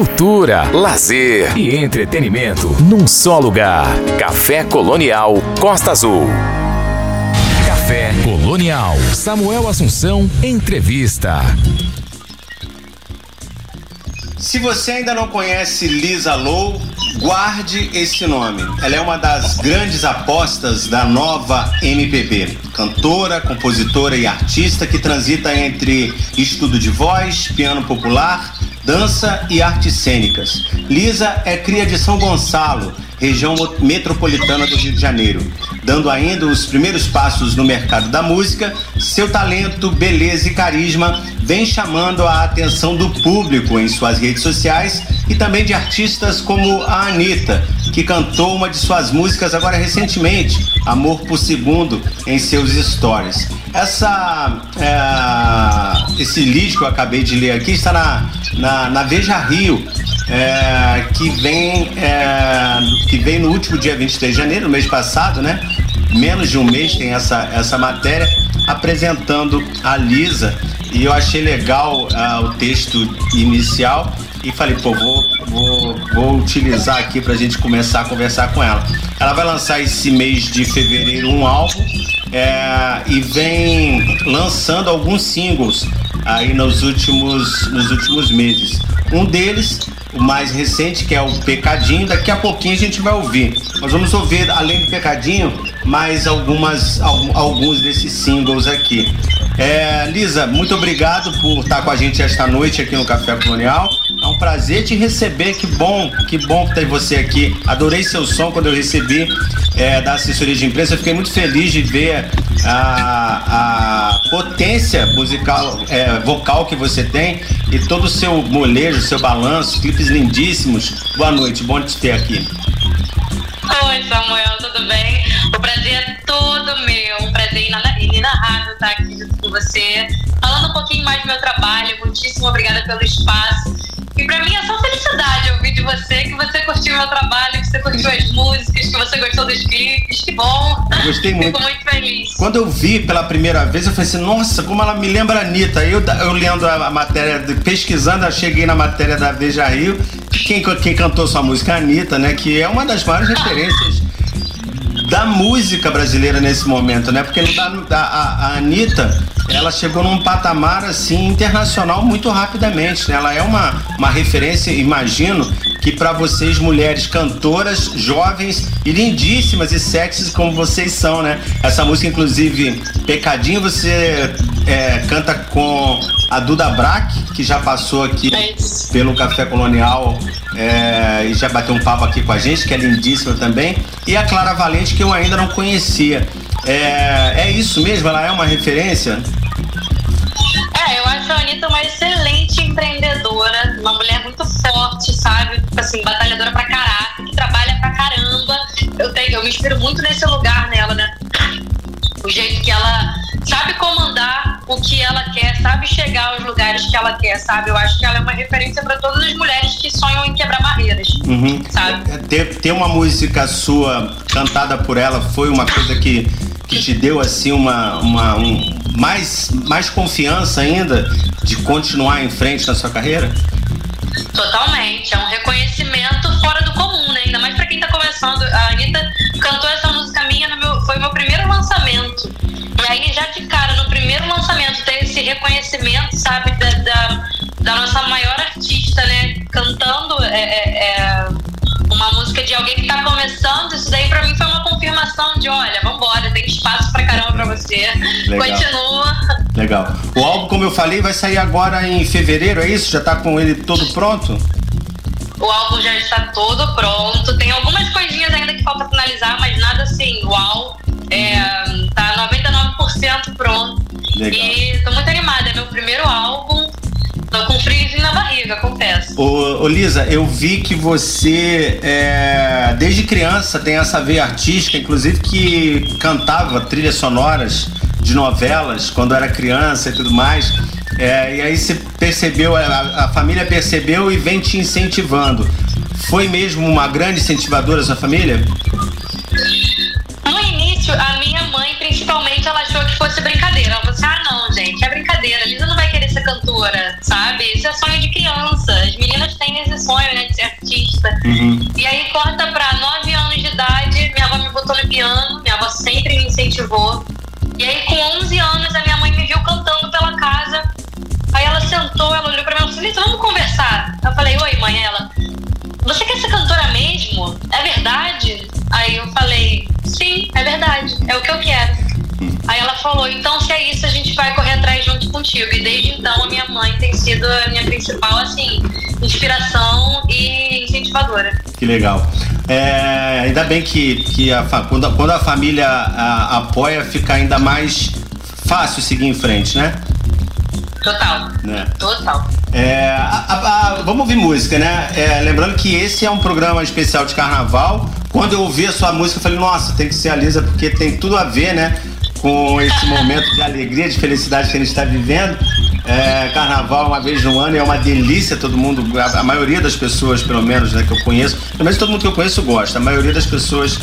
cultura, lazer e entretenimento num só lugar. Café Colonial Costa Azul. Café Colonial. Samuel Assunção, entrevista. Se você ainda não conhece Lisa Low, guarde esse nome. Ela é uma das grandes apostas da nova MPB. Cantora, compositora e artista que transita entre estudo de voz, piano popular, dança e artes cênicas. Lisa é cria de São Gonçalo, região metropolitana do Rio de Janeiro. Dando ainda os primeiros passos no mercado da música, seu talento, beleza e carisma vem chamando a atenção do público em suas redes sociais e também de artistas como a Anitta, que cantou uma de suas músicas agora recentemente, Amor por Segundo, em seus stories. Essa, é, esse lead que eu acabei de ler aqui está na, na, na Veja Rio, é, que, vem, é, que vem no último dia 23 de janeiro, mês passado, né? Menos de um mês tem essa, essa matéria apresentando a Lisa e eu achei legal uh, o texto inicial e falei, pô, vou, vou, vou utilizar aqui pra gente começar a conversar com ela. Ela vai lançar esse mês de fevereiro um álbum é, e vem lançando alguns singles aí nos últimos, nos últimos meses. Um deles, o mais recente, que é o Pecadinho, daqui a pouquinho a gente vai ouvir. Nós vamos ouvir, além do Pecadinho, mais algumas, alguns desses singles aqui. É, Lisa, muito obrigado por estar com a gente esta noite aqui no Café Colonial. É um prazer te receber. Que bom, que bom ter você aqui. Adorei seu som quando eu recebi é, da assessoria de imprensa. Eu fiquei muito feliz de ver a, a potência musical, é, vocal que você tem e todo o seu molejo, seu balanço, clipes lindíssimos. Boa noite, bom te ter aqui. Oi, Samuel, tudo bem? O prazer é todo meu. Um prazer inenarrável estar aqui junto com você. Falando um pouquinho mais do meu trabalho, muitíssimo obrigada pelo espaço. E pra mim é só felicidade ouvir de você que você curtiu o meu trabalho, que você curtiu as músicas, que você gostou dos clipes. Que bom. Gostei muito. Fico muito feliz. Quando eu vi pela primeira vez, eu falei assim, nossa, como ela me lembra a Anitta. Eu, eu lendo a matéria, pesquisando, eu cheguei na matéria da Veja Rio. Quem, quem cantou sua música? A Anitta, né? Que é uma das maiores referências da música brasileira nesse momento, né? Porque a, a, a Anitta, ela chegou num patamar assim internacional muito rapidamente, né? Ela é uma, uma referência, imagino, que para vocês mulheres cantoras, jovens e lindíssimas e sexys como vocês são, né? Essa música, inclusive, Pecadinho, você é, canta com a Duda Brack, que já passou aqui é pelo Café Colonial é, e já bateu um papo aqui com a gente, que é lindíssima também, e a Clara Valente, que eu ainda não conhecia. É, é isso mesmo? Ela é uma referência? É, eu acho a Anitta uma excelente empreendedora, uma mulher muito forte, sabe? Tipo assim, batalhadora pra caraca, que trabalha pra caramba. Eu, tenho, eu me inspiro muito nesse lugar nela, né? O jeito que ela sabe comandar o que ela quer, sabe chegar aos lugares que ela quer, sabe? Eu acho que ela é uma referência para todas as mulheres que sonham em quebrar barreiras, uhum. sabe? Ter, ter uma música sua cantada por ela foi uma coisa que, que te deu assim uma, uma um, mais, mais confiança ainda de continuar em frente na sua carreira? Totalmente, é um reconhecimento fora do comum, né? Ainda mais para quem tá começando. A Anitta cantou essa música minha, no meu, foi meu primeiro lançamento. E aí, já de cara, no primeiro lançamento, ter esse reconhecimento, sabe, da, da, da nossa maior artista, né? Cantando é, é, é uma música de alguém que tá começando, isso daí pra mim foi uma confirmação de, olha, vambora, tem espaço pra caramba pra você. Legal. Continua. Legal. O álbum, como eu falei, vai sair agora em fevereiro, é isso? Já tá com ele todo pronto? O álbum já está todo pronto. Tem algumas coisinhas ainda que falta finalizar, mas nada assim, uau. É, tá 99% pronto. Legal. E tô muito animada, é meu primeiro álbum. Tô com friozinho na barriga, confesso. Ô, ô Lisa, eu vi que você, é, desde criança, tem essa veia artística, inclusive que cantava trilhas sonoras de novelas quando era criança e tudo mais. É, e aí você percebeu, a, a, família percebeu e vem te incentivando. Foi mesmo uma grande incentivadora sua família? No início, a Isso é sonho de criança. As meninas têm esse sonho, né, de ser artista. Uhum. E aí corta pra nove anos de idade, minha avó me botou no piano, minha avó sempre me incentivou. E aí com 11 anos a minha mãe me viu cantando pela casa. Aí ela sentou, ela olhou pra mim e falou, Lisa, vamos conversar. Eu falei, oi mãe, ela, você quer ser cantora mesmo? É verdade? Aí eu falei, sim, é verdade, é o que eu quero. Aí ela falou, então se é isso, a gente vai correr atrás junto contigo. E desde então a minha mãe tem sido a minha principal, assim, inspiração e incentivadora. Que legal. É, ainda bem que, que a, quando, quando a família a, apoia, fica ainda mais fácil seguir em frente, né? Total. Né? Total. É, a, a, vamos ouvir música, né? É, lembrando que esse é um programa especial de carnaval. Quando eu ouvi a sua música, eu falei, nossa, tem que ser a Lisa, porque tem tudo a ver, né? Com esse momento de alegria, de felicidade que gente está vivendo. É, carnaval uma vez no ano é uma delícia, todo mundo, a, a, maioria das pessoas, pelo menos, né, que eu conheço, pelo menos todo mundo que eu conheço gosta. A maioria das pessoas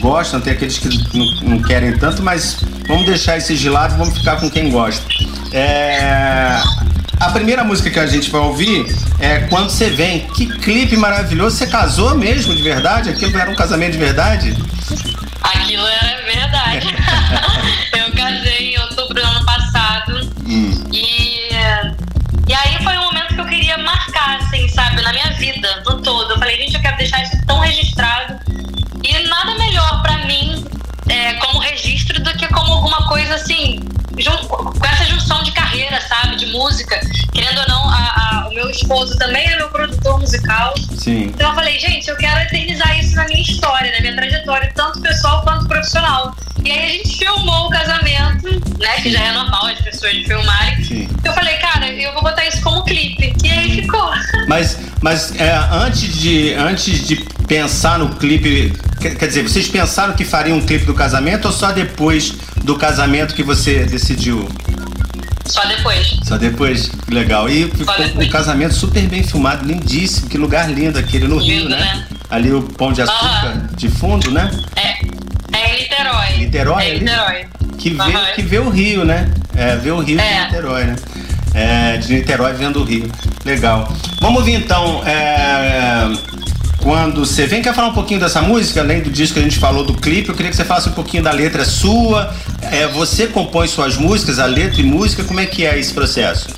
gostam, tem aqueles que não, não querem tanto, mas vamos deixar esses de lado vamos ficar com quem gosta. É, a primeira música que a gente vai ouvir é Quando Você Vem. Que clipe maravilhoso. Você casou mesmo, de verdade? Aquilo era um casamento de verdade? Aquilo era verdade. eu casei em outubro do ano passado. Hum. E, e aí foi um momento que eu queria marcar, assim, sabe, na minha vida, no todo. Eu falei, gente, eu quero deixar isso tão registrado. E nada melhor para mim é, como registro do que como alguma coisa assim com essa junção de carreira, sabe? De música. Querendo ou não, a, a, o meu esposo também é meu produtor musical. Sim. Então eu falei, gente, eu quero eternizar isso na minha história, na minha trajetória, tanto pessoal quanto profissional. E aí a gente filmou o casamento, né? Que já é normal as pessoas filmarem. Sim. Eu falei, cara, eu vou botar isso como clipe. E aí ficou. Mas, mas é, antes, de, antes de pensar no clipe, quer, quer dizer, vocês pensaram que fariam um clipe do casamento ou só depois do casamento que você decidiu? Só depois. Só depois? Legal. E ficou um casamento super bem filmado, lindíssimo. Que lugar lindo aquele no lindo, Rio, né? né? Ali o Pão de Açúcar uhum. de fundo, né? É. Niterói. Niterói? É Niterói. Que vê, uhum. que vê o Rio, né? É, vê o Rio é. de Niterói, né? É, de Niterói vendo o Rio. Legal. Vamos ouvir então. É, quando você vem, quer falar um pouquinho dessa música, além do disco que a gente falou do clipe, eu queria que você falasse um pouquinho da letra sua. É, você compõe suas músicas, a letra e música, como é que é esse processo?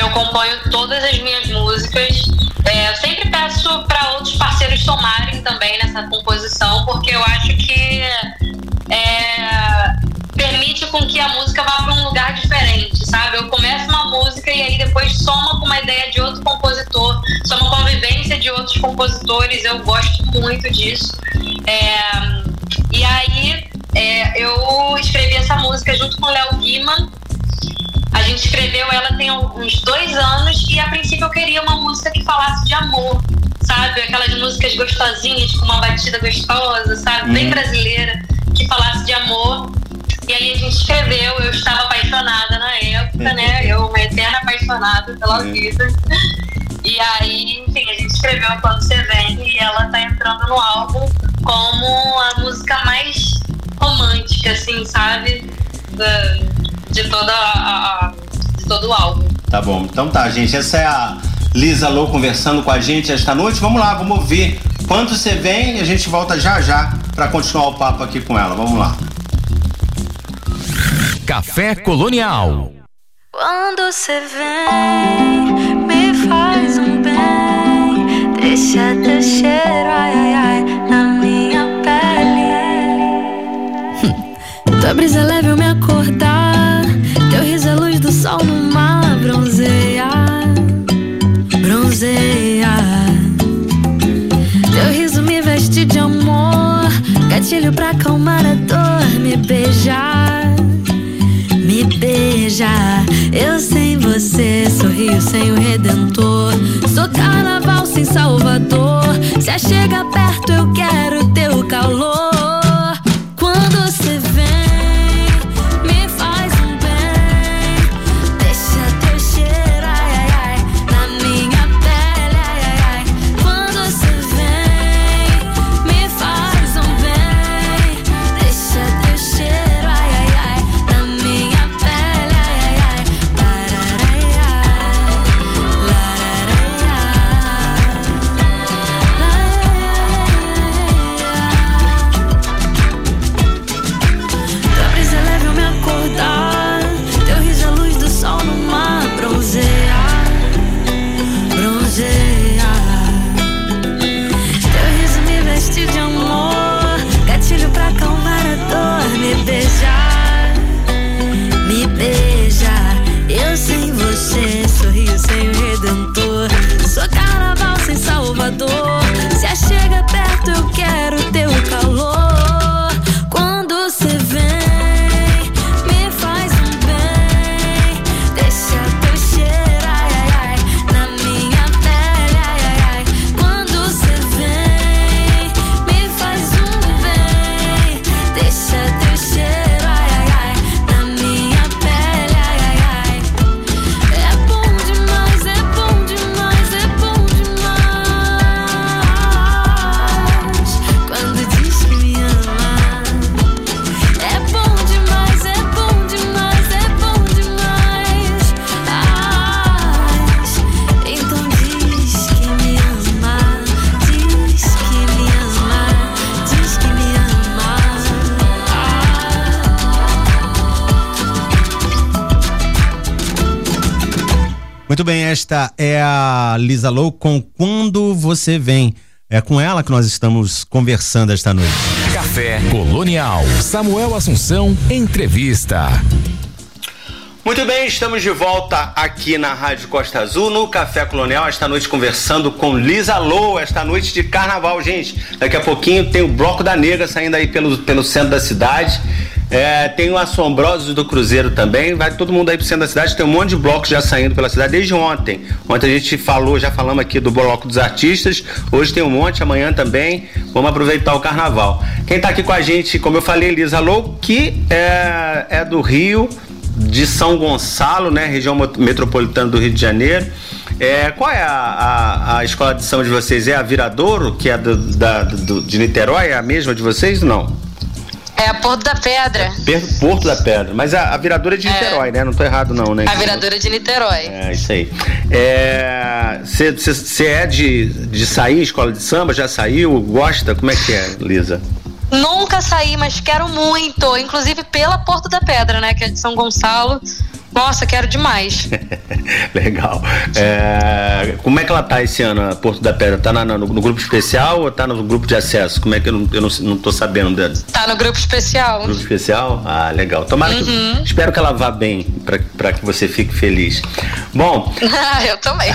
Eu componho todas as minhas músicas. É, eu sempre peço para outros parceiros somarem também nessa composição, porque eu acho que é, permite com que a música vá para um lugar diferente, sabe? Eu começo uma música e aí depois soma com uma ideia de outro compositor, soma com a vivência de outros compositores, eu gosto muito disso. É, e aí é, eu escrevi essa música junto com o Léo Guiman. A gente escreveu ela tem uns dois anos e a princípio eu queria uma música que falasse de amor, sabe? Aquelas músicas gostosinhas, com uma batida gostosa, sabe? Bem uhum. brasileira, que falasse de amor. E aí a gente escreveu, eu estava apaixonada na época, né? Eu, uma eterna apaixonada pela vida. E aí, enfim, a gente escreveu Quando Você Vem e ela tá entrando no álbum como a música mais romântica, assim, sabe? De, toda a, de todo o álbum. Tá bom. Então tá, gente. Essa é a Lisa Lou conversando com a gente esta noite. Vamos lá, vamos ouvir. Quando você vem, a gente volta já já para continuar o papo aqui com ela. Vamos lá. Café Colonial. Quando você vem, me faz um bem, deixa teu cheiro, ai, ai, ai, na minha pele. Hum. Tua brisa leve de amor, gatilho pra acalmar a dor, me beijar me beija. Eu sem você, sorrio sem o redentor. Sou carnaval sem Salvador. Se chega perto, eu quero teu calor. Muito bem, esta é a Lisa Lou com Quando Você Vem. É com ela que nós estamos conversando esta noite. Café Colonial. Samuel Assunção, entrevista. Muito bem, estamos de volta aqui na Rádio Costa Azul, no Café Colonial, esta noite conversando com Lisa Lou, esta noite de carnaval, gente. Daqui a pouquinho tem o Bloco da Negra saindo aí pelo, pelo centro da cidade. É, tem o Assombrosos do Cruzeiro também. Vai todo mundo aí pro centro da cidade. Tem um monte de blocos já saindo pela cidade desde ontem. Ontem a gente falou, já falamos aqui do Bloco dos Artistas. Hoje tem um monte, amanhã também. Vamos aproveitar o carnaval. Quem tá aqui com a gente, como eu falei, Lisa Lou, que é, é do Rio de São Gonçalo, né, região metropolitana do Rio de Janeiro. É, qual é a, a, a, escola de samba de vocês? É a Viradouro, que é do, da, do, de Niterói? É a mesma de vocês não? É a Porto da Pedra. É, Porto da Pedra. Mas a, a Viradouro é de é. Niterói, né? Não tô errado não, né? A Viradouro é de Niterói. É, isso aí. Você é, é de, de sair escola de samba? Já saiu? Gosta? Como é que é, Lisa? Nunca saí, mas quero muito. Inclusive pela Porto da Pedra, né? Que é de São Gonçalo. Nossa, quero demais. Legal. É, como é que ela tá esse ano, a Porto da Pedra? Tá na, no, no, grupo especial ou tá no grupo de acesso? Como é que eu não, eu não, não tô sabendo dela? Tá no grupo especial. Grupo especial? Ah, legal. Tomara uhum. que. Espero que ela vá bem, para que você fique feliz. Bom. eu também.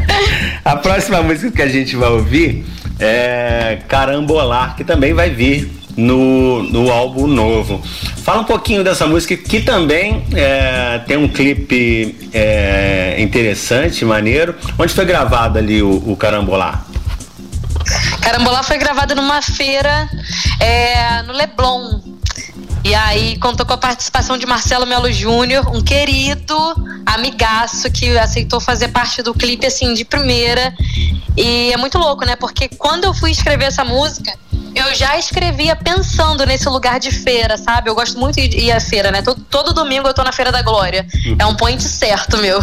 a próxima música que a gente vai ouvir é, Carambolar, que também vai vir no, no álbum novo. Fala um pouquinho dessa música que também é, tem um clipe é, interessante, maneiro. Onde foi gravado ali o, o Carambolar? Carambolar foi gravado numa feira é, no Leblon. E aí contou com a participação de Marcelo Melo Júnior, um querido amigaço que aceitou fazer parte do clipe assim de primeira. E é muito louco, né? Porque quando eu fui escrever essa música, eu já escrevia pensando nesse lugar de feira, sabe? Eu gosto muito de ir à feira, né? Todo, todo domingo eu tô na Feira da Glória. Uhum. É um point certo, meu.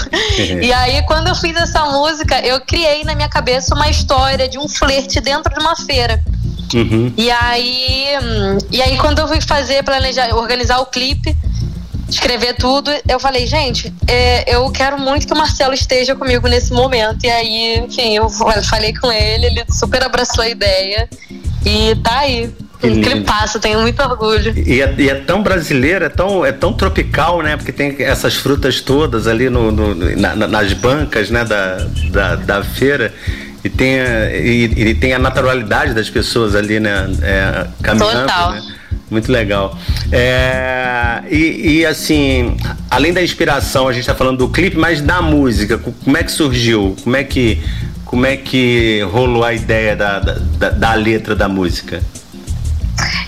e aí, quando eu fiz essa música, eu criei na minha cabeça uma história de um flerte dentro de uma feira. Uhum. E aí, hum, e aí quando eu fui fazer, planejar, organizar o clipe, escrever tudo, eu falei, gente, é, eu quero muito que o Marcelo esteja comigo nesse momento. E aí, enfim, eu falei com ele, ele super abraçou a ideia e tá aí. Que passa, tenho muito orgulho. E é, e é, tão brasileiro, é tão, é tão tropical, né? Porque tem essas frutas todas ali no, no na, nas bancas né? da, da, da feira e tem, a, e, e, tem a naturalidade das pessoas ali, né? É, caminhando. Total. Né? Muito legal. É, e, e, assim, além da inspiração, a gente está falando do clipe, mas da música, como é que surgiu? Como é que, como é que rolou a ideia da, da, da letra da música?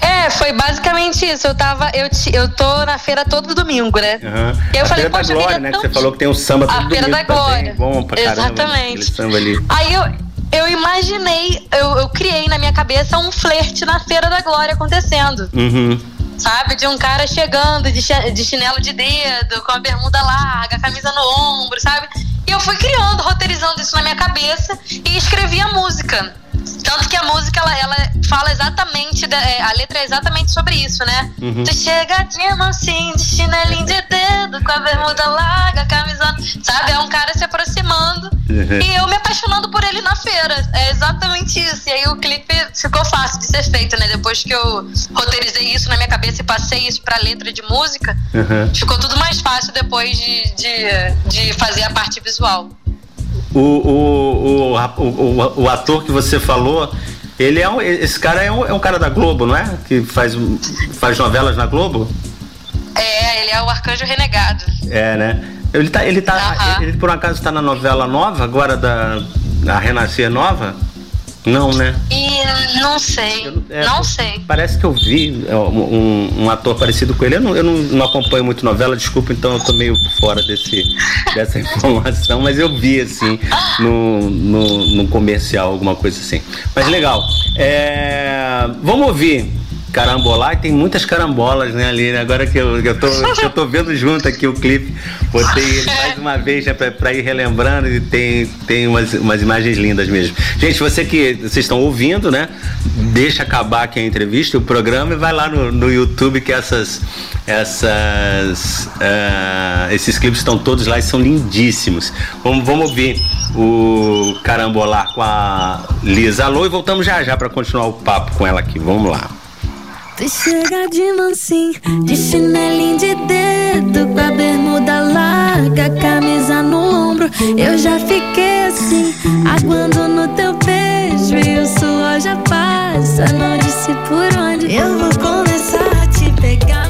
É, foi basicamente isso. Eu tava. Eu, eu tô na feira todo domingo, né? Uhum. Eu a falei, feira da Glória, né? Tão... Que você falou que tem um samba todo A feira da Glória. Bom pra caramba, Exatamente. Ali. Aí eu, eu imaginei, eu, eu criei na minha cabeça um flerte na Feira da Glória acontecendo. Uhum. Sabe? De um cara chegando de, de chinelo de dedo, com a bermuda larga, a camisa no ombro, sabe? Eu fui criando, roteirizando isso na minha cabeça e escrevi a música. Tanto que a música, ela, ela fala exatamente, é, a letra é exatamente sobre isso, né? Uhum. Tu chega de mansinho, de chinelinho de dedo, com a bermuda larga, camisa. Sabe? É um cara se aproximando uhum. e eu me apaixonando por ele na feira. É exatamente isso. E aí o clipe ficou fácil de ser feito, né? Depois que eu roteirizei isso na minha cabeça e passei isso pra letra de música, uhum. ficou tudo mais fácil depois de, de, de fazer a parte visual. O, o, o, o, o ator que você falou, ele é um, esse cara é um, é um cara da Globo, não é? Que faz, faz novelas na Globo? É, ele é o Arcanjo Renegado. É, né? Ele tá, ele tá, ele, ele por acaso está na novela nova agora da a Renascer Nova? Não, né? E não sei. Eu, é, não sei. Parece que eu vi é, um, um, ator parecido com ele. Eu, não, eu não, não, acompanho muito novela, desculpa, então eu tô meio fora desse, dessa informação, mas eu vi assim no, no, no comercial, alguma coisa assim. Mas legal. É, vamos ouvir carambolar e tem muitas carambolas, né, ali, né? Agora que eu, eu, tô, eu tô vendo junto aqui o clipe, botei ele mais uma vez né, pra, ir relembrando e tem, tem umas, umas imagens lindas mesmo. Gente, você que vocês estão ouvindo, né? Deixa acabar aqui a entrevista, o programa e vai lá no, no YouTube que essas, essas, uh, esses clipes estão todos lá e são lindíssimos. Vamos, vamos ouvir o Carambolar com a Lisa Alô e voltamos já já para continuar o papo com ela aqui. Vamos lá. Tu chega de mansinho, de chinelinho de dedo, com a bermuda larga, camisa no ombro. Eu já fiquei assim, aguando no teu beijo e o suor já passa. Não disse por onde eu vou começar a te pegar,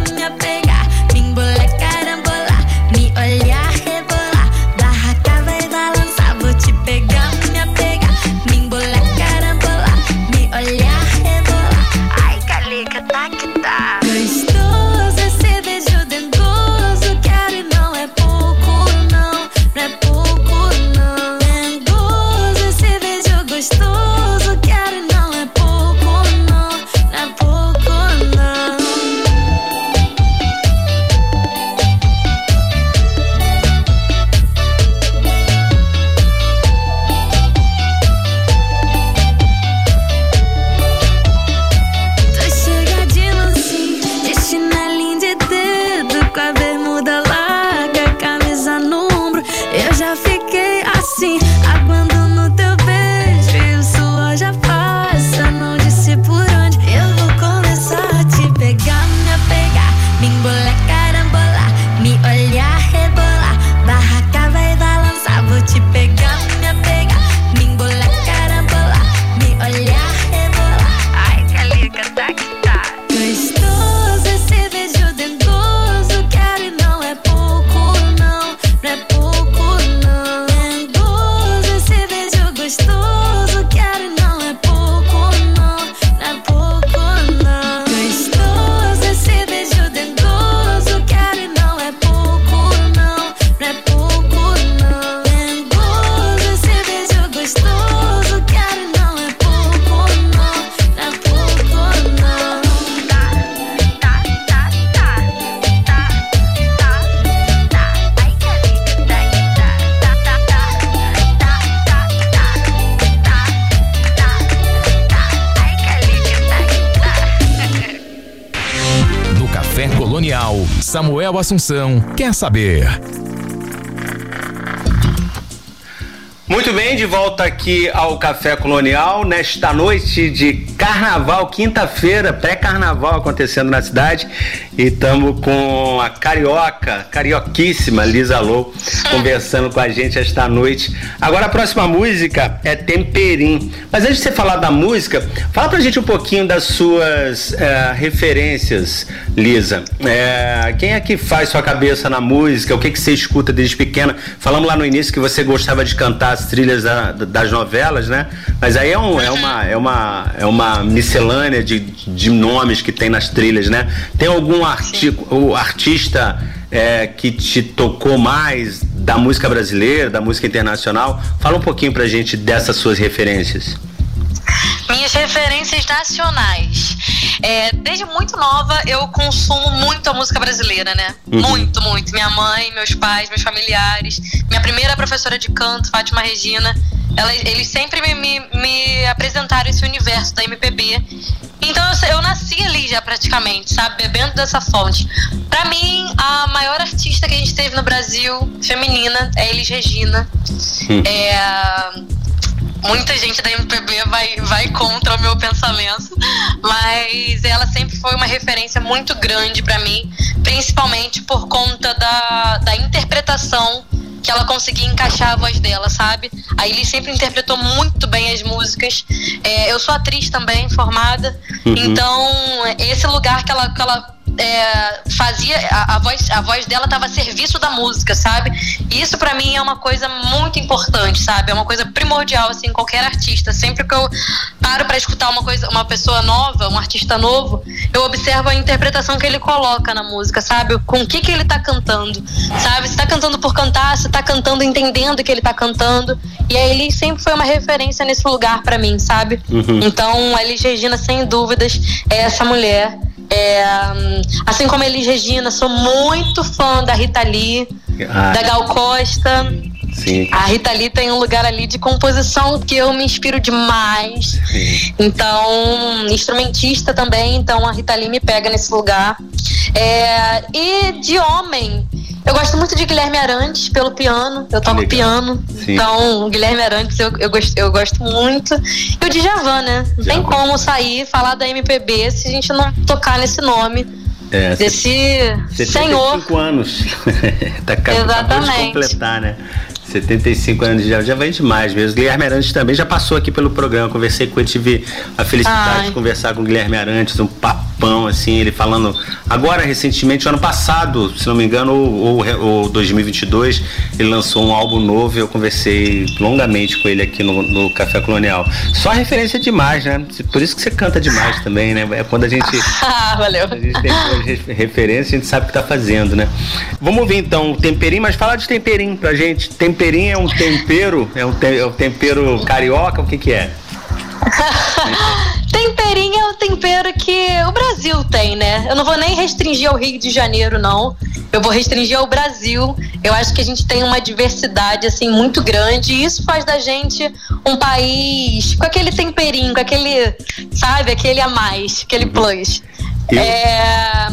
Samuel Assunção quer saber. Muito bem, de volta aqui ao Café Colonial, nesta noite de carnaval, quinta-feira, pré-carnaval acontecendo na cidade. E estamos com a carioca, carioquíssima Lisa Lou, conversando com a gente esta noite. Agora a próxima música é Temperim. Mas antes de você falar da música, fala pra gente um pouquinho das suas eh, referências, Lisa. Eh, quem é que faz sua cabeça na música? O que, que você escuta desde pequena? Falamos lá no início que você gostava de cantar as trilhas da- das novelas, né? Mas aí é, um- é uma, é, uma, é uma miscelânea de, de nomes que tem nas trilhas, né? Tem algum arti o artista é, que te tocou mais da música brasileira, da música internacional? Fala um pouquinho pra gente dessas suas referências. Minhas referências nacionais. É, desde muito nova eu consumo muito a música brasileira, né? Uhum. Muito, muito. Minha mãe, meus pais, meus familiares. Minha primeira professora de canto, Fátima Regina. ela- eles sempre me, me, me apresentaram esse universo da MPB. Então eu, eu nasci ali já praticamente, sabe? Bebendo dessa fonte. Pra mim, a maior artista que a gente teve no Brasil, feminina, é Elis Regina. É, muita gente da MPB vai, vai contra o meu pensamento, mas ela sempre foi uma referência muito grande pra mim, principalmente por conta da, da interpretação que ela conseguia encaixar a voz dela, sabe? A Elis sempre interpretou muito bem as músicas. É, eu sou atriz também, formada, Uhum. então esse lugar que ela, que ela é, fazia a, a voz a voz dela estava a serviço da música sabe e isso pra mim é uma coisa muito importante sabe é uma coisa primordial assim qualquer artista sempre que eu paro para escutar uma coisa, uma pessoa nova, um artista novo, eu observo a interpretação que ele coloca na música, sabe? Com o que que ele tá cantando, sabe? Se tá cantando por cantar, se tá cantando entendendo que ele tá cantando. E a Elis sempre foi uma referência nesse lugar para mim, sabe? Uhum. Então, a Elis Regina, sem dúvidas, é essa mulher. É, assim como a Elis Regina, sou muito fã da Rita Lee, ah. da Gal Costa. Sim. A Rita Lee tem um lugar ali de composição que eu me inspiro demais. Sim. Então, instrumentista também, então a Rita Lee me pega nesse lugar. É, e de homem, eu gosto muito de Guilherme Arantes pelo piano. Eu toco piano. Sim. Então, Guilherme Arantes eu, eu, gosto, eu gosto muito. E o Djavan, né? Não tem como sair e falar da MPB se a gente não tocar nesse nome. É, desse senhor. anos. tá Exatamente. de completar, né? 75 anos já, já vem demais mesmo. Guilherme Arantes também já passou aqui pelo programa. Conversei com ele, tive a felicidade Ai. de conversar com o Guilherme Arantes, um papão, assim, ele falando. Agora, recentemente, ano passado, se não me engano, ou, ou 2022, ele lançou um álbum novo e eu conversei longamente com ele aqui no, no Café Colonial. Só referência demais, né? Por isso que você canta demais também, né? É quando a gente. Ah, valeu. A gente tem referência, a gente sabe o que tá fazendo, né? Vamos ver então o temperinho, mas fala de temperinho pra gente. Temperinho temperinho é um tempero? É um, te, é um tempero carioca? O que que é? temperinho é o tempero que o Brasil tem, né? Eu não vou nem restringir ao Rio de Janeiro, não. Eu vou restringir ao Brasil. Eu acho que a gente tem uma diversidade, assim, muito grande. E isso faz da gente um país com aquele temperinho, com aquele, sabe, aquele a mais, aquele plus. É,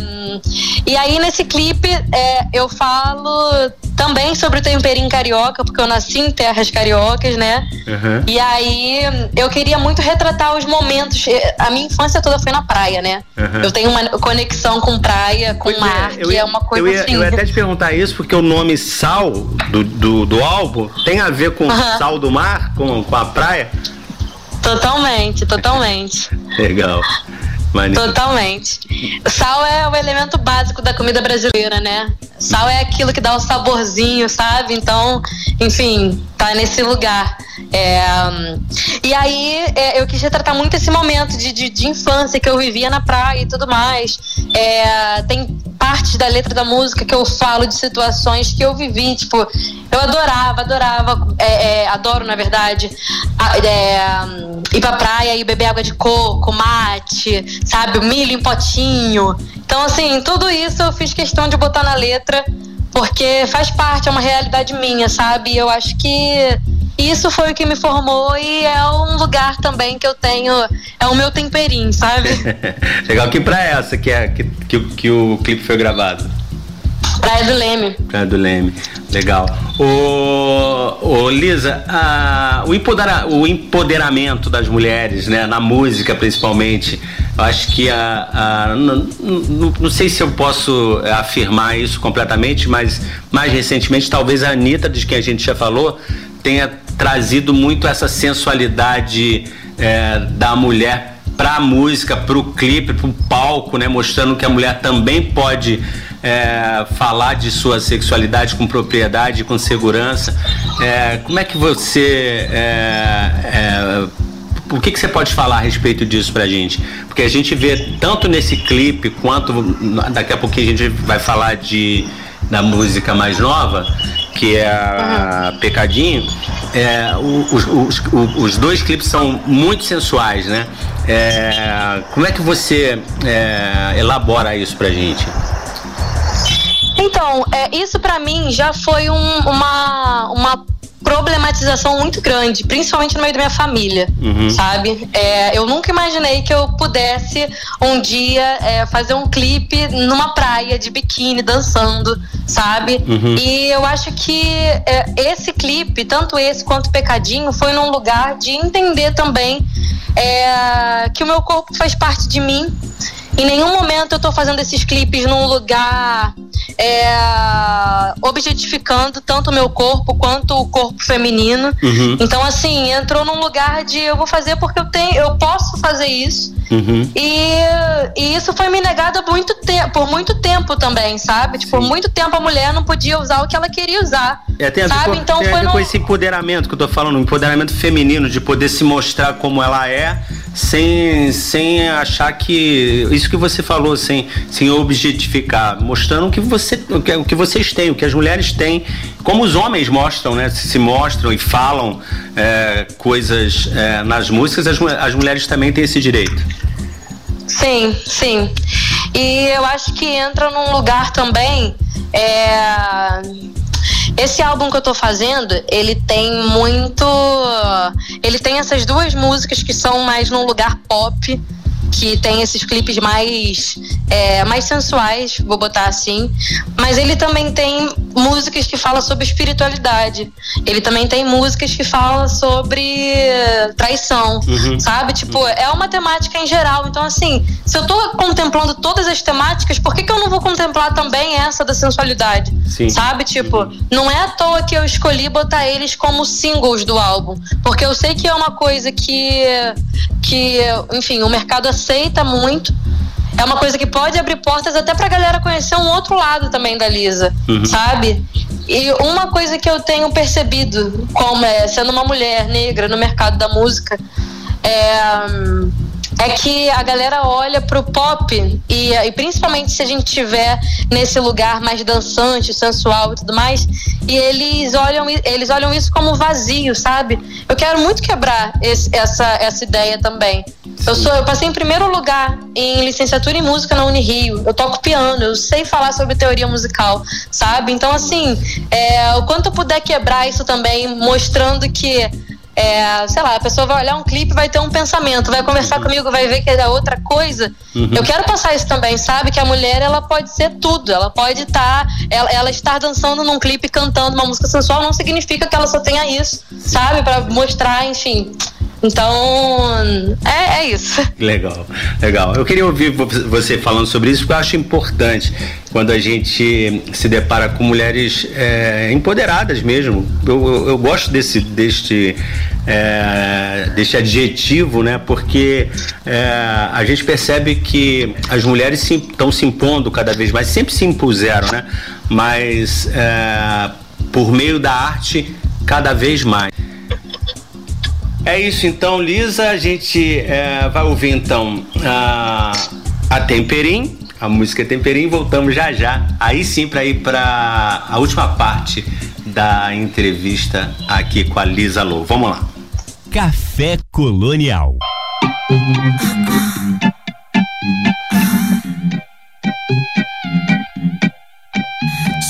e aí nesse clipe é, eu falo também sobre o temperinho carioca, porque eu nasci em terras cariocas, né? Uhum. E aí eu queria muito retratar os momentos. A minha infância toda foi na praia, né? Uhum. Eu tenho uma conexão com praia, com pois é, mar, é, que ia, é uma coisa eu ia, assim. Eu ia até te perguntar isso, porque o nome Sal do, do, do álbum tem a ver com uhum. sal do mar, com, com a praia? Totalmente, totalmente. Legal. Totalmente. Sal é o elemento básico da comida brasileira, né? Sal é aquilo que dá o saborzinho, sabe? Então, enfim, tá nesse lugar. É, e aí é, eu quis retratar muito esse momento de, de, de, infância que eu vivia na praia e tudo mais. É, tem partes da letra da música que eu falo de situações que eu vivi, tipo, eu adorava, adorava, é, é, adoro na verdade, é, ir pra praia e beber água de coco, mate, sabe, o milho em potinho. Então, assim, tudo isso eu fiz questão de botar na letra, porque faz parte, é uma realidade minha, sabe? Eu acho que isso foi o que me formou e é um lugar também que eu tenho, é o meu temperinho, sabe? Legal, que praia é essa que, é, que, que, que o clipe foi gravado? Praia do Leme. Praia do Leme, legal. O, o Lisa, a, o, empodera, o empoderamento das mulheres, né, na música principalmente, eu acho que a, a não, não, não, sei se eu posso afirmar isso completamente, mas mais recentemente talvez a Anitta, de quem a gente já falou, tenha trazido muito essa sensualidade é, da mulher para a música, para o clipe, para o palco, né? Mostrando que a mulher também pode é, falar de sua sexualidade com propriedade, com segurança. É, como é que você é, é, o que, que você pode falar a respeito disso pra gente? Porque a gente vê tanto nesse clipe quanto daqui a pouquinho a gente vai falar de da música mais nova, que é a. Pecadinho, é, os, os, os, dois clipes são muito sensuais, né? É, como é que você é, elabora isso pra gente? Então, é, isso para mim já foi um, uma, uma problematização muito grande, principalmente no meio da minha família, uhum. sabe? É, eu nunca imaginei que eu pudesse um dia é, fazer um clipe numa praia de biquíni dançando, sabe? Uhum. E eu acho que é, esse clipe, tanto esse quanto o Pecadinho, foi num lugar de entender também é, que o meu corpo faz parte de mim em nenhum momento eu tô fazendo esses clipes num lugar é, objetificando tanto o meu corpo quanto o corpo feminino. Uhum. Então, assim, entrou num lugar de eu vou fazer porque eu tenho, eu posso fazer isso. Uhum. E, e, isso foi me negado por muito, tempo, por muito tempo também, sabe? Tipo, por muito tempo a mulher não podia usar o que ela queria usar. É, tem a sabe? com, então, tem a ver no... com esse empoderamento que eu tô falando, um empoderamento feminino, de poder se mostrar como ela é sem, sem achar que. Isso que você falou, sem, sem objetificar, mostrando o que, você, o, que, o que vocês têm, o que as mulheres têm, como os homens mostram, né? Se, se mostram e falam é, coisas é, nas músicas, as, as mulheres também têm esse direito. Sim, sim. E eu acho que entra num lugar também. É esse álbum que eu tô fazendo, ele tem muito. Ele tem essas duas músicas que são mais num lugar pop que tem esses clipes mais, é, mais sensuais, vou botar assim. Mas ele também tem músicas que falam sobre espiritualidade. Ele também tem músicas que falam sobre traição, uhum. sabe? Tipo, é uma temática em geral. Então, assim, se eu tô contemplando todas as temáticas, por que, que eu não vou contemplar também essa da sensualidade? Sim. Sabe? Tipo, uhum. não é à toa que eu escolhi botar eles como singles do álbum. Porque eu sei que é uma coisa que, que enfim, o mercado aceita muito. É uma coisa que pode abrir portas até pra galera conhecer um outro lado também da Lisa, uhum. sabe? E uma coisa que eu tenho percebido, como é, sendo uma mulher negra no mercado da música, é, é que a galera olha pro pop e, e principalmente se a gente tiver nesse lugar mais dançante, sensual e tudo mais, e eles olham, eles olham isso como vazio, sabe? Eu quero muito quebrar esse, essa, essa ideia também. Eu, sou, eu passei em primeiro lugar em licenciatura em música na Unirio. Eu toco piano, eu sei falar sobre teoria musical, sabe? Então, assim, é, o quanto eu puder quebrar isso também, mostrando que é, sei lá, a pessoa vai olhar um clipe, vai ter um pensamento, vai conversar uhum. comigo, vai ver que é outra coisa. Uhum. Eu quero passar isso também, sabe? Que a mulher ela pode ser tudo, ela pode estar, tá, ela, ela, estar dançando num clipe, cantando uma música sensual, não significa que ela só tenha isso, sabe? Para mostrar, enfim. Então, é, é, isso. Legal, legal. Eu queria ouvir você falando sobre isso, porque eu acho importante quando a gente se depara com mulheres é, empoderadas mesmo. Eu, eu, eu, gosto desse, deste, é, deste adjetivo, né? Porque é, a gente percebe que as mulheres estão se, se, impondo cada vez mais, sempre se impuseram, né? Mas é, por meio da arte, cada vez mais. É isso então, Lisa. A gente é, vai ouvir então a, a Temperim, a música Temperim. Voltamos já já. Aí sim para ir para a última parte da entrevista aqui com a Lisa Lou. Vamos lá. Café Colonial.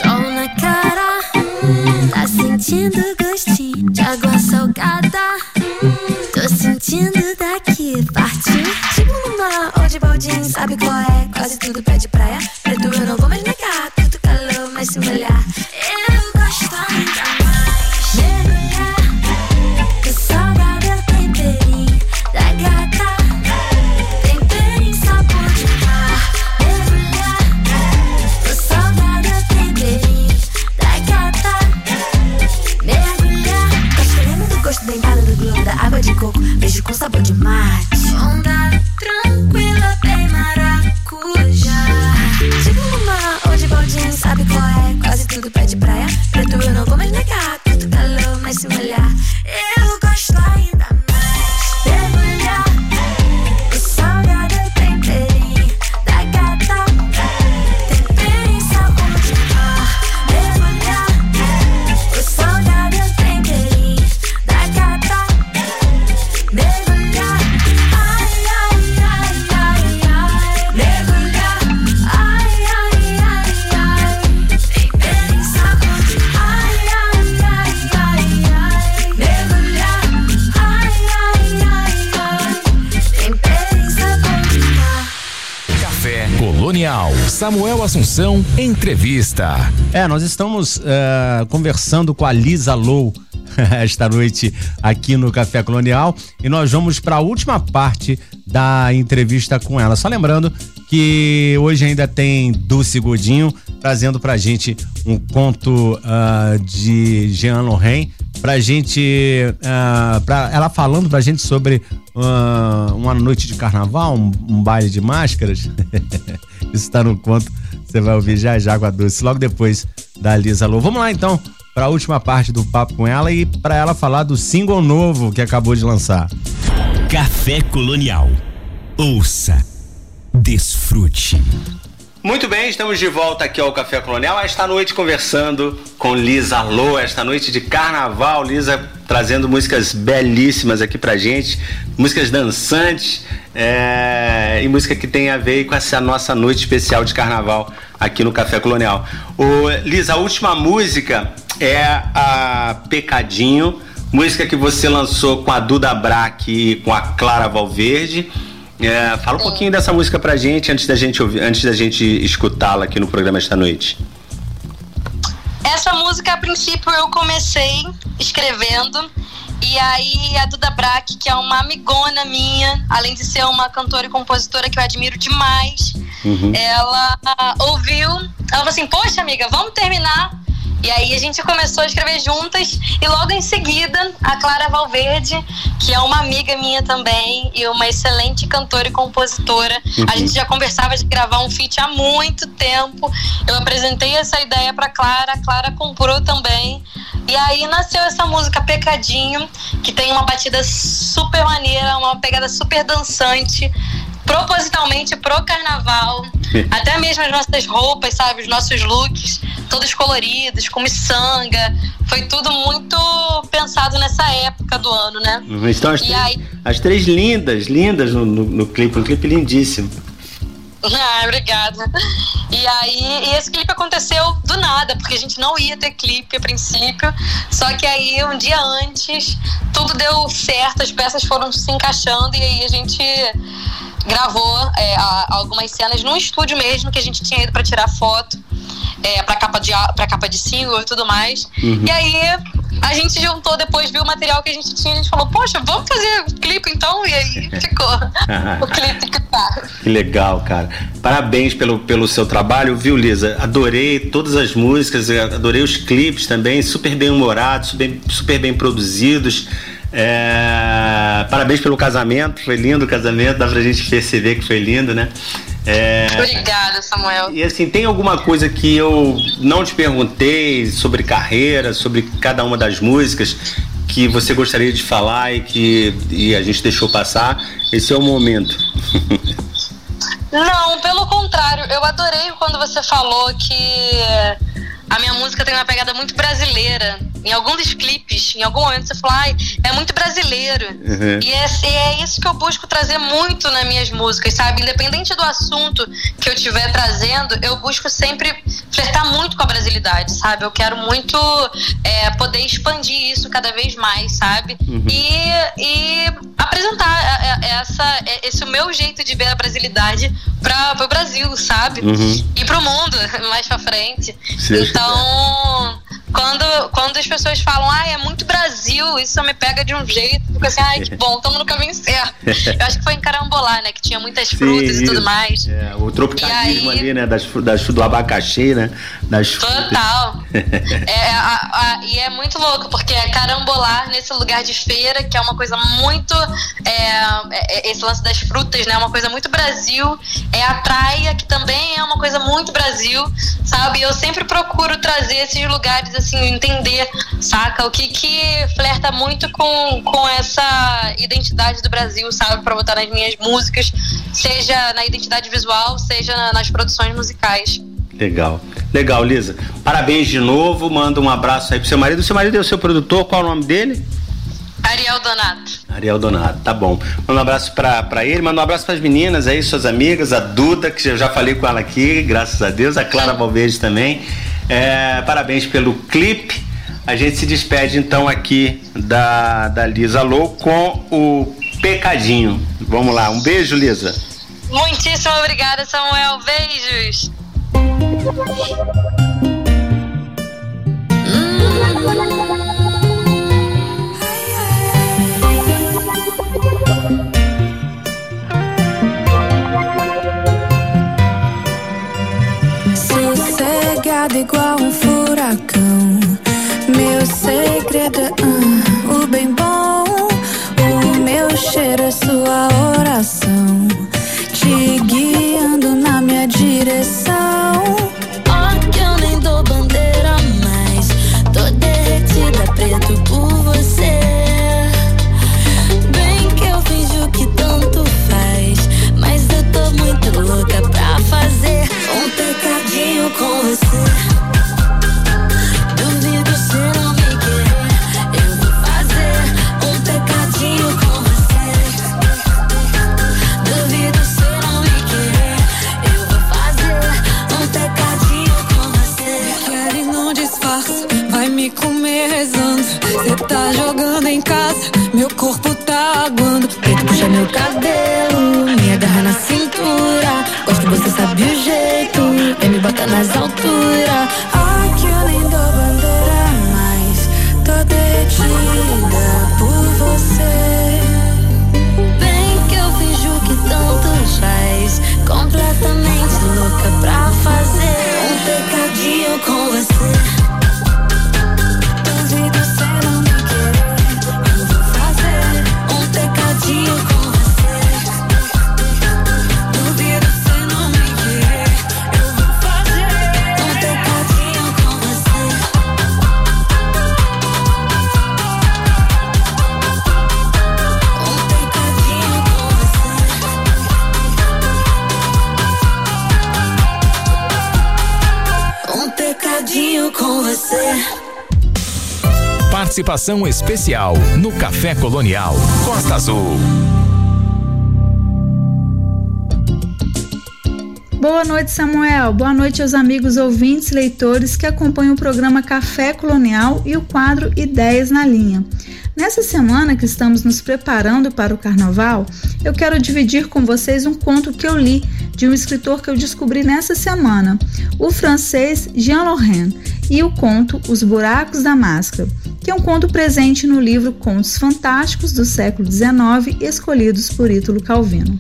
Sol na cara, tá sentindo gostinho de água salgada sentindo daqui partir Tipo numa ou de baldinho, sabe qual é? Quase tudo pé de praia. Preto eu não vou mais negar. Tudo calor, mas se molhar com sabor entrevista. É, nós estamos uh, conversando com a Lisa Lou esta noite aqui no Café Colonial e nós vamos para a última parte da entrevista com ela. Só lembrando que hoje ainda tem Dulce Godinho trazendo pra gente um conto uh, de Jean Lorrain pra gente, uh, pra, ela falando pra gente sobre uh, uma noite de carnaval, um, um baile de máscaras. Isso está no conto. Você vai ouvir já já com a Dulce, logo depois da Lisa Lou. Vamos lá então para a última parte do papo com ela e para ela falar do single novo que acabou de lançar. Café Colonial. Ouça, desfrute. Muito bem, estamos de volta aqui ao Café Colonial. Esta noite conversando com Lisa Lô, esta noite de carnaval. Lisa trazendo músicas belíssimas aqui pra gente, músicas dançantes é, e música que tem a ver com essa nossa noite especial de carnaval aqui no Café Colonial. O, Lisa, a última música é a Pecadinho, música que você lançou com a Duda Braque e com a Clara Valverde. É, fala um pouquinho dessa música pra gente antes da gente ouvir, antes da gente escutá-la aqui no programa esta noite. Essa música, a princípio, eu comecei escrevendo. E aí a Duda Braque, que é uma amigona minha, além de ser uma cantora e compositora que eu admiro demais, uhum. ela ouviu, ela falou assim, poxa amiga, vamos terminar e aí a gente começou a escrever juntas e logo em seguida a Clara Valverde, que é uma amiga minha também e uma excelente cantora e compositora. Uhum. A gente já conversava de gravar um feat há muito tempo. Eu apresentei essa ideia para Clara, a Clara comprou também. E aí nasceu essa música Pecadinho, que tem uma batida super maneira, uma pegada super dançante propositalmente pro carnaval. Até mesmo as nossas roupas, sabe? Os nossos looks, todos coloridos, com miçanga. Foi tudo muito pensado nessa época do ano, né? Estão as, três, aí... as três lindas, lindas no, no, no clipe, um clipe lindíssimo. Ah, obrigada. E aí, e esse clipe aconteceu do nada, porque a gente não ia ter clipe a princípio. Só que aí, um dia antes, tudo deu certo, as peças foram se encaixando e aí a gente gravou é, algumas cenas num estúdio mesmo que a gente tinha ido para tirar foto é, para capa de para capa de single e tudo mais. Uhum. E aí a gente juntou depois, viu o material que a gente tinha, a gente falou, poxa, vamos fazer o clipe então? E aí ficou o clipe que tá. Que legal, cara. Parabéns pelo, pelo seu trabalho, viu, Lisa? Adorei todas as músicas, adorei os clipes também, super bem humorados, super, super bem produzidos. É... Parabéns pelo casamento, foi lindo o casamento, dá pra gente perceber que foi lindo, né? É... Obrigada, Samuel. E assim, tem alguma coisa que eu não te perguntei sobre carreira, sobre cada uma das músicas que você gostaria de falar e que e a gente deixou passar? Esse é o momento. Não, pelo contrário, eu adorei quando você falou que a minha música tem uma pegada muito brasileira. Em algum dos clipes, em algum momento, você fala, ai, é muito brasileiro. Uhum. E, é, é, isso que eu busco trazer muito nas minhas músicas, sabe? Independente do assunto que eu estiver trazendo, eu busco sempre flertar muito com a brasilidade, sabe? Eu quero muito é, poder expandir isso cada vez mais, sabe? Uhum. E, e apresentar essa, esse meu jeito de ver a brasilidade para o Brasil, sabe? Uhum. E para o mundo mais para frente. Sim. Então, quando, quando as pessoas falam, ah, é muito Brasil, isso me pega de um jeito, fico assim, ai, que bom, estamos no caminho certo. Eu acho que foi em Carambolá, né, que tinha muitas frutas Sim, e tudo mais. É, o tropicalismo aí, ali, né, das, das, do abacaxi, né, das Total. É, a, a, e é muito louco, porque é carambolar nesse lugar de feira, que é uma coisa muito, é, é, esse lance das frutas, né, uma coisa muito Brasil. É a praia, que também é uma coisa muito Brasil, sabe? Eu sempre procuro trazer esses lugares assim, entender, saca? O que que flerta muito com, com essa identidade do Brasil, sabe? Pra botar nas minhas músicas, seja na identidade visual, seja nas produções musicais. Legal. Legal, Lisa. Parabéns de novo. Manda um abraço aí pro seu marido. O seu marido é o seu produtor, qual é o nome dele? Ariel Donato. Ariel Donato, tá bom. Manda um abraço pra, pra ele, manda um abraço pras meninas aí, suas amigas, a Duda, que eu já falei com ela aqui, graças a Deus, a Clara Valverde também. É, parabéns pelo clipe. A gente se despede então aqui da, da Lisa Lou com o Pecadinho. Vamos lá, um beijo, Lisa. Muitíssimo obrigada, Samuel. Beijos. Igual um furacão. Meu segredo é uh, o bem bom. O meu cheiro é sua oração. Te guiando na minha direção. Participação especial no Café Colonial Costa Azul. Boa noite, Samuel. Boa noite aos amigos ouvintes, leitores que acompanham o programa Café Colonial e o quadro Ideias na Linha. Nessa semana que estamos nos preparando para o carnaval, eu quero dividir com vocês um conto que eu li de um escritor que eu descobri nessa semana, o francês Jean Lorrain, e o conto Os Buracos da Máscara, que é um conto presente no livro Contos Fantásticos do século XIX, escolhidos por Ítalo Calvino.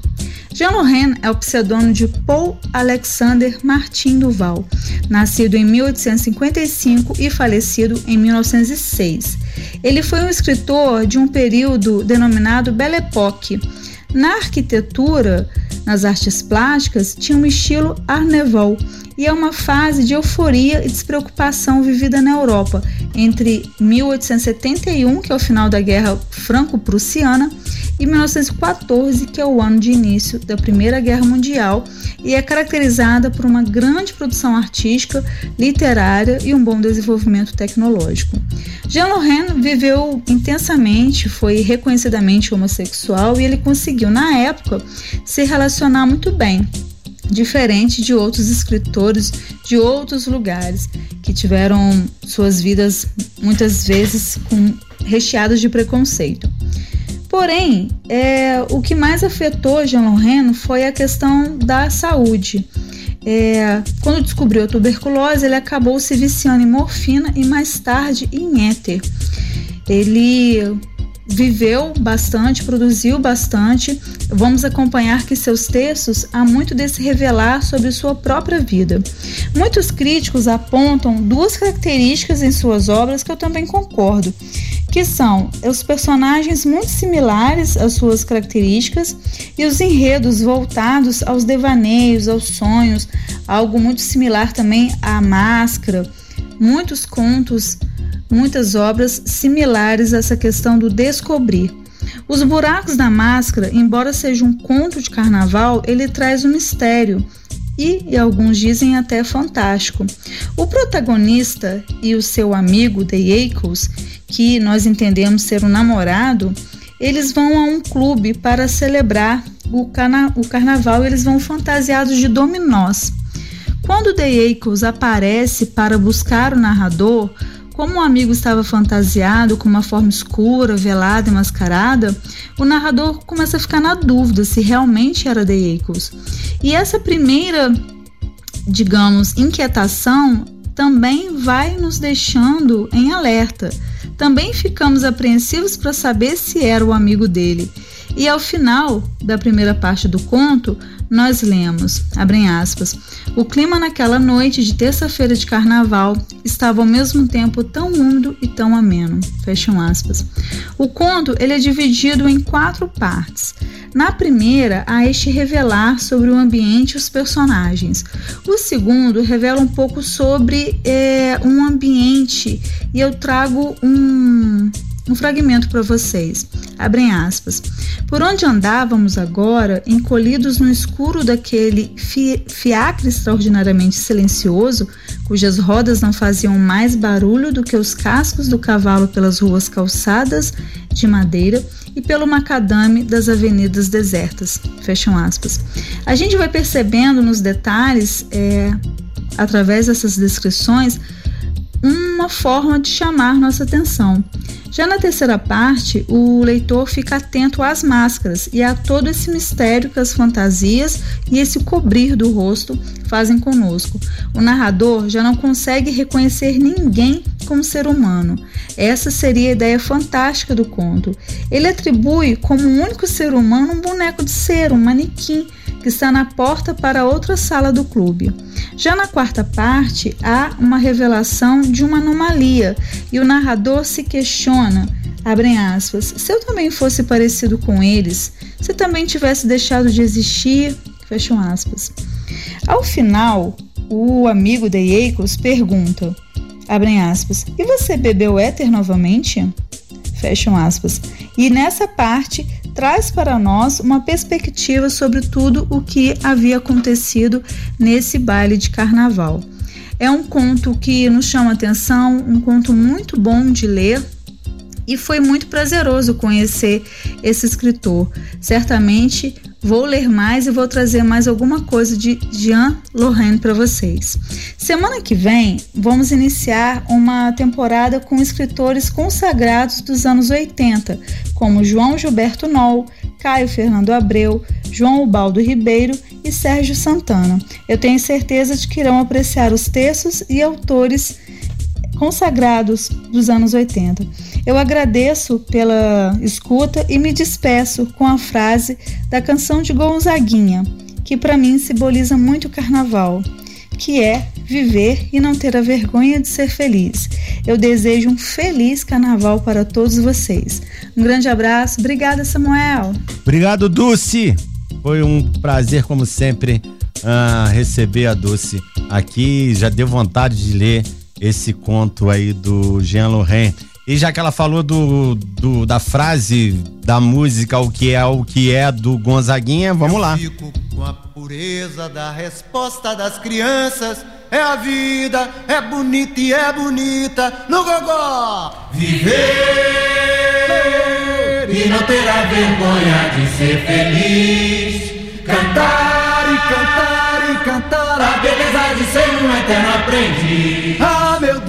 Jean Lorrain é o pseudônimo de Paul Alexander Martin Duval, nascido em 1855 e falecido em 1906. Ele foi um escritor de um período denominado Belle Époque. Na arquitetura, nas artes plásticas, tinha um estilo Art Nouveau e é uma fase de euforia e despreocupação vivida na Europa entre 1871, que é o final da Guerra Franco-Prussiana, e 1914, que é o ano de início da Primeira Guerra Mundial, e é caracterizada por uma grande produção artística, literária e um bom desenvolvimento tecnológico. Jean Lorrain viveu intensamente, foi reconhecidamente homossexual e ele conseguiu, na época, se relacionar muito bem diferente de outros escritores de outros lugares que tiveram suas vidas muitas vezes com, recheadas de preconceito. Porém, é, o que mais afetou Jean Lorraine foi a questão da saúde. É, quando descobriu a tuberculose, ele acabou se viciando em morfina e mais tarde em éter. Ele viveu bastante, produziu bastante. Vamos acompanhar que seus textos há muito de se revelar sobre sua própria vida. Muitos críticos apontam duas características em suas obras que eu também concordo, que são os personagens muito similares às suas características e os enredos voltados aos devaneios, aos sonhos, algo muito similar também à máscara, muitos contos muitas obras similares a essa questão do descobrir. Os buracos da máscara, embora seja um conto de carnaval, ele traz um mistério e, e, alguns dizem até fantástico. O protagonista e o seu amigo The Ackles, que nós entendemos ser um namorado, eles vão a um clube para celebrar o, carna o carnaval, eles vão fantasiados de dominós. Quando The Ackles aparece para buscar o narrador, como o amigo estava fantasiado com uma forma escura, velada e mascarada, o narrador começa a ficar na dúvida se realmente era The Eagles. E essa primeira, digamos, inquietação também vai nos deixando em alerta. Também ficamos apreensivos para saber se era o amigo dele. E ao final da primeira parte do conto, nós lemos, abrem aspas, o clima naquela noite de terça-feira de carnaval estava ao mesmo tempo tão úmido e tão ameno, fecham aspas. O conto ele é dividido em quatro partes. Na primeira, há este revelar sobre o ambiente e os personagens. O segundo revela um pouco sobre é, um ambiente e eu trago um um fragmento para vocês. Abrem aspas. Por onde andávamos agora, encolhidos no escuro daquele fi fiacre extraordinariamente silencioso, cujas rodas não faziam mais barulho do que os cascos do cavalo pelas ruas calçadas de madeira e pelo macadame das avenidas desertas. Fecham aspas. A gente vai percebendo nos detalhes, é, através dessas descrições, uma forma de chamar nossa atenção. Já na terceira parte, o leitor fica atento às máscaras e a todo esse mistério que as fantasias e esse cobrir do rosto fazem conosco. O narrador já não consegue reconhecer ninguém como ser humano. Essa seria a ideia fantástica do conto. Ele atribui como único ser humano um boneco de cera, um manequim, que está na porta para outra sala do clube. Já na quarta parte, há uma revelação de uma anomalia e o narrador se questiona, abrem aspas, se eu também fosse parecido com eles, se também tivesse deixado de existir, fecham aspas. Ao final, o amigo de Eikos pergunta, abrem aspas, e você bebeu éter novamente? Fecham aspas. E nessa parte traz para nós uma perspectiva sobre tudo o que havia acontecido nesse baile de carnaval. É um conto que nos chama atenção, um conto muito bom de ler e foi muito prazeroso conhecer esse escritor. Certamente Vou ler mais e vou trazer mais alguma coisa de Jean Lorraine para vocês. Semana que vem, vamos iniciar uma temporada com escritores consagrados dos anos 80, como João Gilberto Noll, Caio Fernando Abreu, João Ubaldo Ribeiro e Sérgio Santana. Eu tenho certeza de que irão apreciar os textos e autores consagrados dos anos 80. Eu agradeço pela escuta e me despeço com a frase da canção de Gonzaguinha, que para mim simboliza muito o carnaval, que é viver e não ter a vergonha de ser feliz. Eu desejo um feliz carnaval para todos vocês. Um grande abraço. Obrigada, Samuel. Obrigado, Dulce. Foi um prazer, como sempre, uh, receber a Dulce aqui. Já deu vontade de ler esse conto aí do Jean Lorrain. E já que ela falou do, do, da frase da música O que é o que é do Gonzaguinha, vamos Eu lá. Fico com a pureza da resposta das crianças. É a vida, é bonita e é bonita no gogó. Viver e não ter a vergonha de ser feliz. Cantar e cantar e cantar a beleza de ser um eterno aprendiz.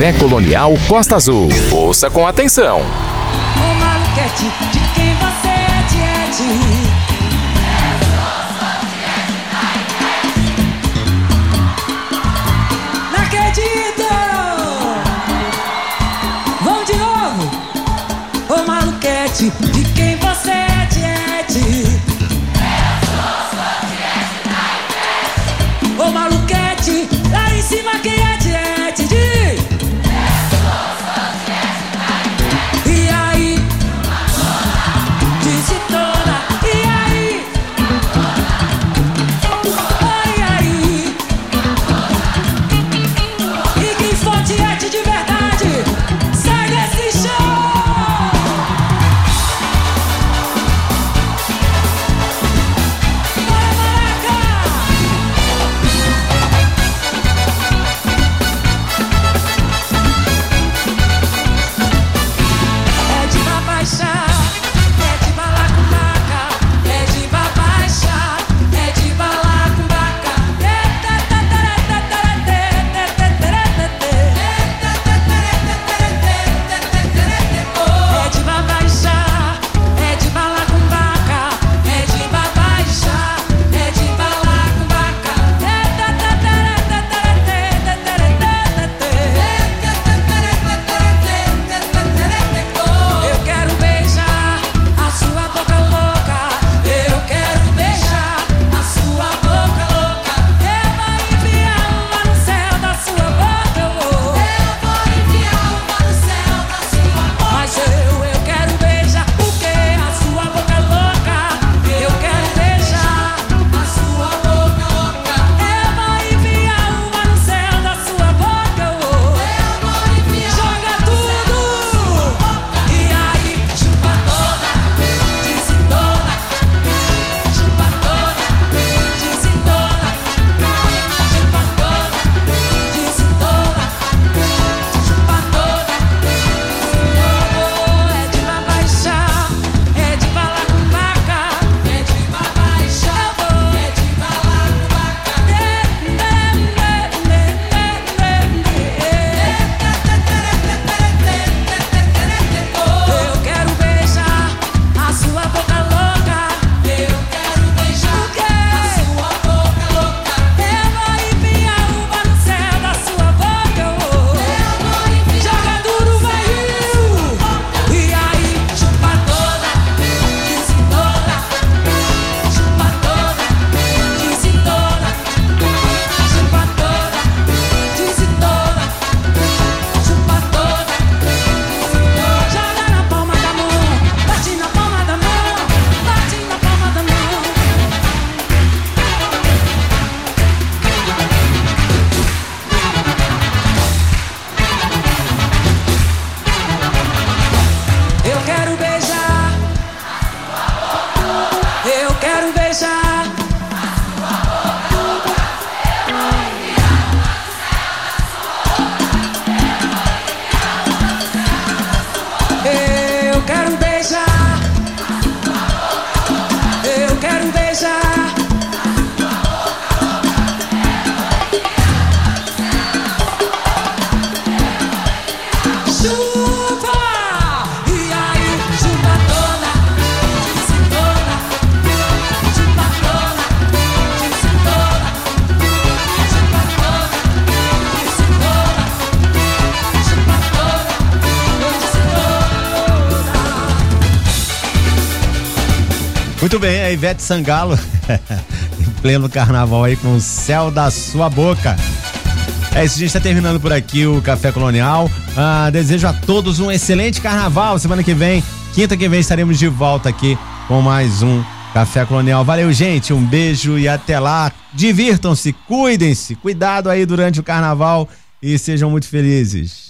Café Colonial Costa Azul. Ouça com atenção. Sangalo, em pleno carnaval aí com o céu da sua boca. É isso, a gente está terminando por aqui o Café Colonial. Ah, desejo a todos um excelente carnaval. Semana que vem, quinta que vem, estaremos de volta aqui com mais um Café Colonial. Valeu, gente. Um beijo e até lá. Divirtam-se, cuidem-se. Cuidado aí durante o carnaval e sejam muito felizes.